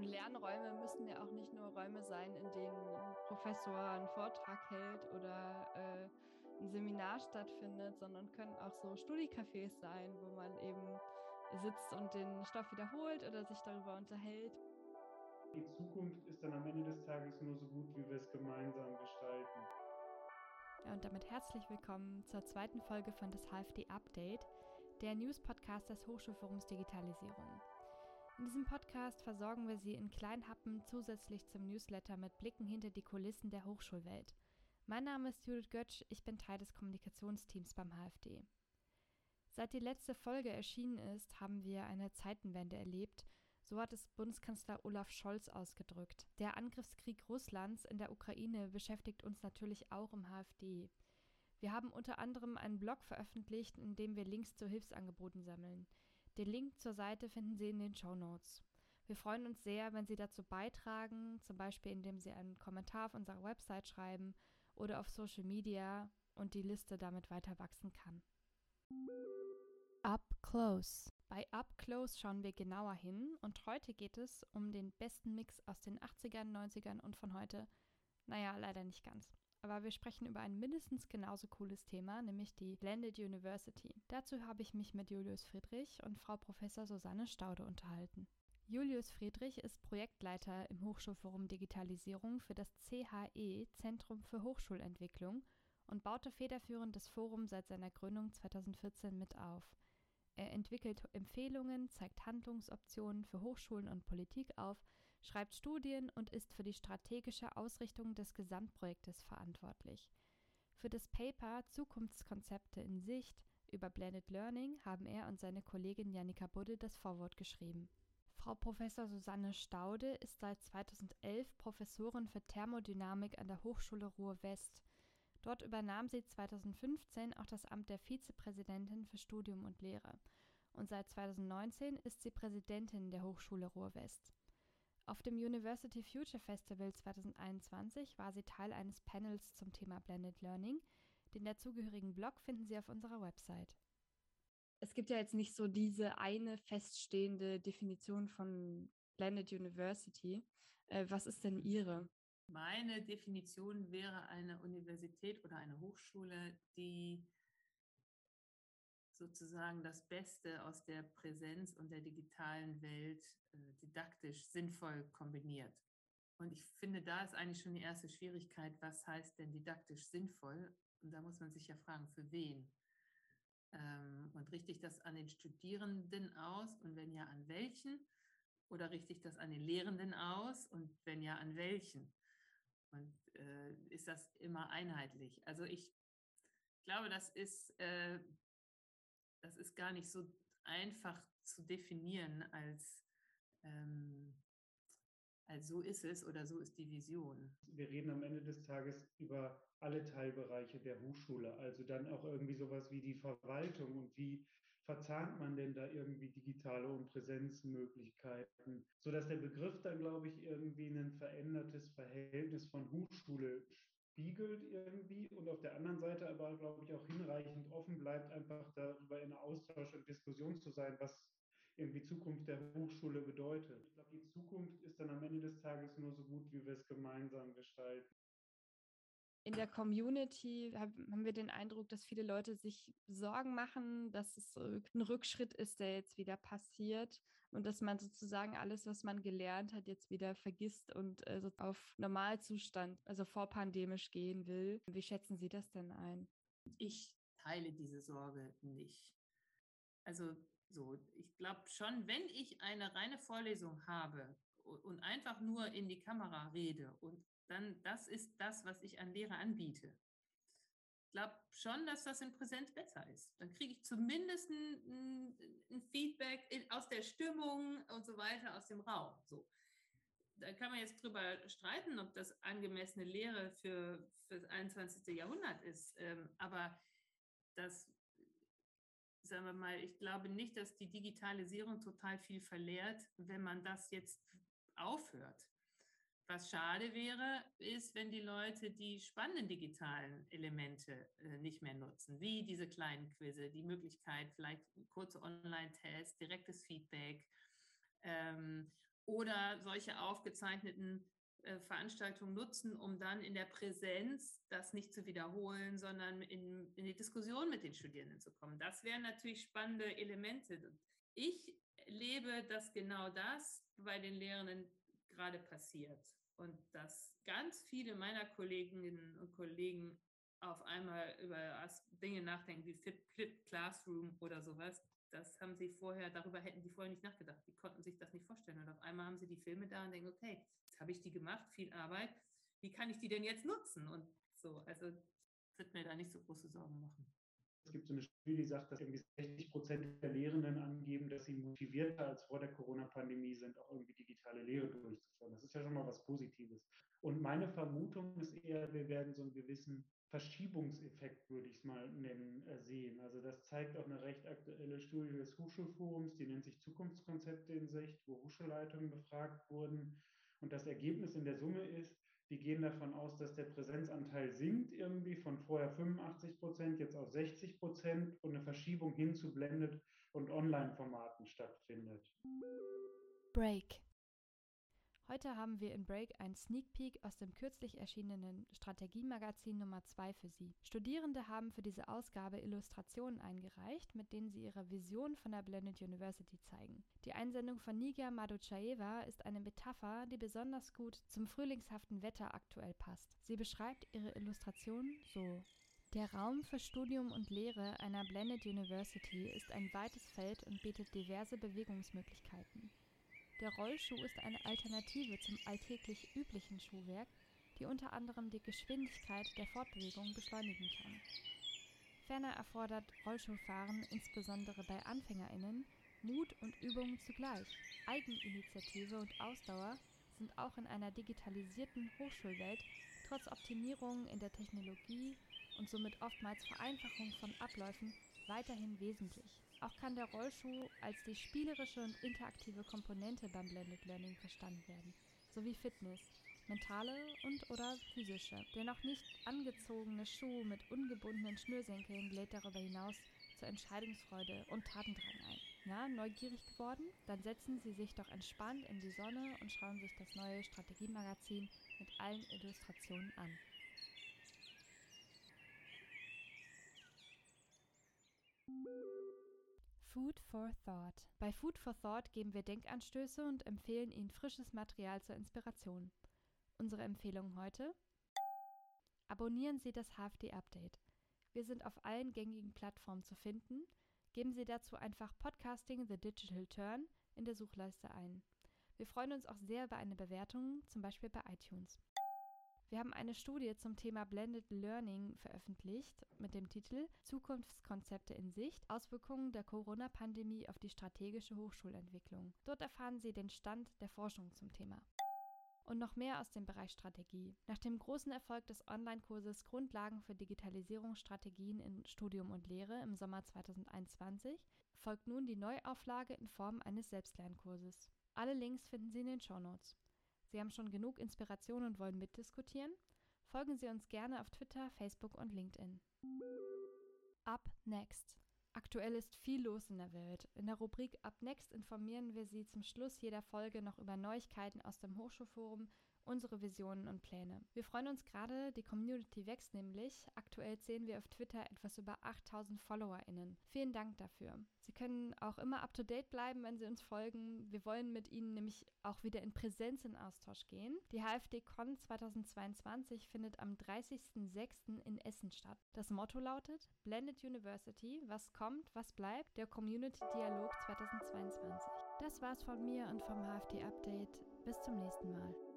Und Lernräume müssen ja auch nicht nur Räume sein, in denen ein Professor einen Vortrag hält oder äh, ein Seminar stattfindet, sondern können auch so Studiecafés sein, wo man eben sitzt und den Stoff wiederholt oder sich darüber unterhält. Die Zukunft ist dann am Ende des Tages nur so gut, wie wir es gemeinsam gestalten. Ja, und damit herzlich willkommen zur zweiten Folge von das HFD Update, der News-Podcast des Hochschulforums Digitalisierung. In diesem Podcast versorgen wir Sie in kleinen Happen zusätzlich zum Newsletter mit Blicken hinter die Kulissen der Hochschulwelt. Mein Name ist Judith Götsch, ich bin Teil des Kommunikationsteams beim HFD. Seit die letzte Folge erschienen ist, haben wir eine Zeitenwende erlebt. So hat es Bundeskanzler Olaf Scholz ausgedrückt. Der Angriffskrieg Russlands in der Ukraine beschäftigt uns natürlich auch im HFD. Wir haben unter anderem einen Blog veröffentlicht, in dem wir Links zu Hilfsangeboten sammeln. Den Link zur Seite finden Sie in den Show Notes. Wir freuen uns sehr, wenn Sie dazu beitragen, zum Beispiel indem Sie einen Kommentar auf unserer Website schreiben oder auf Social Media und die Liste damit weiter wachsen kann. Up Close. Bei Up Close schauen wir genauer hin und heute geht es um den besten Mix aus den 80ern, 90ern und von heute. Naja, leider nicht ganz aber wir sprechen über ein mindestens genauso cooles Thema, nämlich die Blended University. Dazu habe ich mich mit Julius Friedrich und Frau Professor Susanne Staude unterhalten. Julius Friedrich ist Projektleiter im Hochschulforum Digitalisierung für das CHE Zentrum für Hochschulentwicklung und baute federführend das Forum seit seiner Gründung 2014 mit auf. Er entwickelt Empfehlungen, zeigt Handlungsoptionen für Hochschulen und Politik auf, schreibt Studien und ist für die strategische Ausrichtung des Gesamtprojektes verantwortlich. Für das Paper Zukunftskonzepte in Sicht über Blended Learning haben er und seine Kollegin Janika Budde das Vorwort geschrieben. Frau Professor Susanne Staude ist seit 2011 Professorin für Thermodynamik an der Hochschule Ruhr-West. Dort übernahm sie 2015 auch das Amt der Vizepräsidentin für Studium und Lehre und seit 2019 ist sie Präsidentin der Hochschule Ruhr-West. Auf dem University Future Festival 2021 war sie Teil eines Panels zum Thema Blended Learning. Den dazugehörigen Blog finden Sie auf unserer Website. Es gibt ja jetzt nicht so diese eine feststehende Definition von Blended University. Äh, was ist denn Ihre? Meine Definition wäre eine Universität oder eine Hochschule, die sozusagen das Beste aus der Präsenz und der digitalen Welt äh, didaktisch sinnvoll kombiniert. Und ich finde, da ist eigentlich schon die erste Schwierigkeit, was heißt denn didaktisch sinnvoll? Und da muss man sich ja fragen, für wen? Ähm, und richte ich das an den Studierenden aus? Und wenn ja, an welchen? Oder richte ich das an den Lehrenden aus? Und wenn ja, an welchen? Und äh, ist das immer einheitlich? Also ich glaube, das ist, äh, das ist gar nicht so einfach zu definieren als, ähm, als so ist es oder so ist die Vision. Wir reden am Ende des Tages über alle Teilbereiche der Hochschule, also dann auch irgendwie sowas wie die Verwaltung und wie verzahnt man denn da irgendwie digitale und Präsenzmöglichkeiten, sodass der Begriff dann, glaube ich, irgendwie ein verändertes Verhältnis von Hochschule spiegelt irgendwie und auf der anderen Seite aber, glaube ich, auch hinreichend offen bleibt, einfach darüber in Austausch und Diskussion zu sein, was irgendwie Zukunft der Hochschule bedeutet. Ich glaube, die Zukunft ist dann am Ende des Tages nur so gut, wie wir es gemeinsam gestalten in der Community haben wir den Eindruck, dass viele Leute sich Sorgen machen, dass es ein Rückschritt ist, der jetzt wieder passiert und dass man sozusagen alles, was man gelernt hat, jetzt wieder vergisst und also auf Normalzustand, also vorpandemisch gehen will. Wie schätzen Sie das denn ein? Ich teile diese Sorge nicht. Also so, ich glaube schon, wenn ich eine reine Vorlesung habe und einfach nur in die Kamera rede und dann das ist das, was ich an Lehre anbiete. Ich glaube schon, dass das in Präsenz besser ist. Dann kriege ich zumindest ein, ein Feedback aus der Stimmung und so weiter aus dem Raum. So. Da kann man jetzt drüber streiten, ob das angemessene Lehre für, für das 21. Jahrhundert ist. Ähm, aber das, sagen wir mal, ich glaube nicht, dass die Digitalisierung total viel verlehrt, wenn man das jetzt aufhört. Was schade wäre, ist, wenn die Leute die spannenden digitalen Elemente äh, nicht mehr nutzen, wie diese kleinen Quizze, die Möglichkeit, vielleicht kurze Online-Tests, direktes Feedback ähm, oder solche aufgezeichneten äh, Veranstaltungen nutzen, um dann in der Präsenz das nicht zu wiederholen, sondern in, in die Diskussion mit den Studierenden zu kommen. Das wären natürlich spannende Elemente. Ich lebe, dass genau das bei den Lehrenden gerade passiert und dass ganz viele meiner Kolleginnen und Kollegen auf einmal über Dinge nachdenken wie Flip Classroom oder sowas. Das haben sie vorher, darüber hätten die vorher nicht nachgedacht. Die konnten sich das nicht vorstellen. Und auf einmal haben sie die Filme da und denken, okay, jetzt habe ich die gemacht, viel Arbeit. Wie kann ich die denn jetzt nutzen? Und so, also wird mir da nicht so große Sorgen machen. Es gibt so eine Studie, die sagt, dass irgendwie 60 Prozent der Lehrenden angeben, dass sie motivierter als vor der Corona-Pandemie sind, auch irgendwie digitale Lehre durchzuführen. Das ist ja schon mal was Positives. Und meine Vermutung ist eher, wir werden so einen gewissen Verschiebungseffekt, würde ich es mal nennen, äh, sehen. Also das zeigt auch eine recht aktuelle Studie des Hochschulforums, die nennt sich Zukunftskonzepte in Sicht, wo Hochschulleitungen befragt wurden. Und das Ergebnis in der Summe ist, die gehen davon aus, dass der Präsenzanteil sinkt irgendwie von vorher 85 Prozent jetzt auf 60 Prozent und eine Verschiebung hin zu Blended- und Online-Formaten stattfindet. Break. Heute haben wir in Break einen Sneak Peek aus dem kürzlich erschienenen Strategiemagazin Nummer 2 für Sie. Studierende haben für diese Ausgabe Illustrationen eingereicht, mit denen sie ihre Vision von der Blended University zeigen. Die Einsendung von Niga Maduchaeva ist eine Metapher, die besonders gut zum frühlingshaften Wetter aktuell passt. Sie beschreibt ihre Illustration so. Der Raum für Studium und Lehre einer Blended University ist ein weites Feld und bietet diverse Bewegungsmöglichkeiten. Der Rollschuh ist eine Alternative zum alltäglich üblichen Schuhwerk, die unter anderem die Geschwindigkeit der Fortbewegung beschleunigen kann. Ferner erfordert Rollschuhfahren insbesondere bei AnfängerInnen Mut und Übung zugleich. Eigeninitiative und Ausdauer sind auch in einer digitalisierten Hochschulwelt trotz Optimierungen in der Technologie und somit oftmals Vereinfachung von Abläufen weiterhin wesentlich. Auch kann der Rollschuh als die spielerische und interaktive Komponente beim Blended Learning verstanden werden, sowie Fitness, mentale und oder physische. Der noch nicht angezogene Schuh mit ungebundenen Schnürsenkeln lädt darüber hinaus zur Entscheidungsfreude und Tatendrang ein. Ja, neugierig geworden? Dann setzen Sie sich doch entspannt in die Sonne und schauen sich das neue Strategiemagazin mit allen Illustrationen an. Food for Thought. Bei Food for Thought geben wir Denkanstöße und empfehlen Ihnen frisches Material zur Inspiration. Unsere Empfehlung heute? Abonnieren Sie das HFD Update. Wir sind auf allen gängigen Plattformen zu finden. Geben Sie dazu einfach Podcasting The Digital Turn in der Suchleiste ein. Wir freuen uns auch sehr über eine Bewertung, zum Beispiel bei iTunes. Wir haben eine Studie zum Thema Blended Learning veröffentlicht mit dem Titel Zukunftskonzepte in Sicht, Auswirkungen der Corona-Pandemie auf die strategische Hochschulentwicklung. Dort erfahren Sie den Stand der Forschung zum Thema. Und noch mehr aus dem Bereich Strategie. Nach dem großen Erfolg des Online-Kurses Grundlagen für Digitalisierungsstrategien in Studium und Lehre im Sommer 2021 folgt nun die Neuauflage in Form eines Selbstlernkurses. Alle Links finden Sie in den Shownotes. Sie haben schon genug Inspiration und wollen mitdiskutieren? Folgen Sie uns gerne auf Twitter, Facebook und LinkedIn. Up Next. Aktuell ist viel los in der Welt. In der Rubrik Up Next informieren wir Sie zum Schluss jeder Folge noch über Neuigkeiten aus dem Hochschulforum, unsere Visionen und Pläne. Wir freuen uns gerade, die Community wächst nämlich. Aktuell zählen wir auf Twitter etwas über 8000 FollowerInnen. Vielen Dank dafür. Sie können auch immer up to date bleiben, wenn Sie uns folgen. Wir wollen mit Ihnen nämlich auch wieder in Präsenz in Austausch gehen. Die HFD-Con 2022 findet am 30.06. in Essen statt. Das Motto lautet Blended University, was kommt, was bleibt, der Community Dialog 2022. Das war's von mir und vom HFD Update. Bis zum nächsten Mal.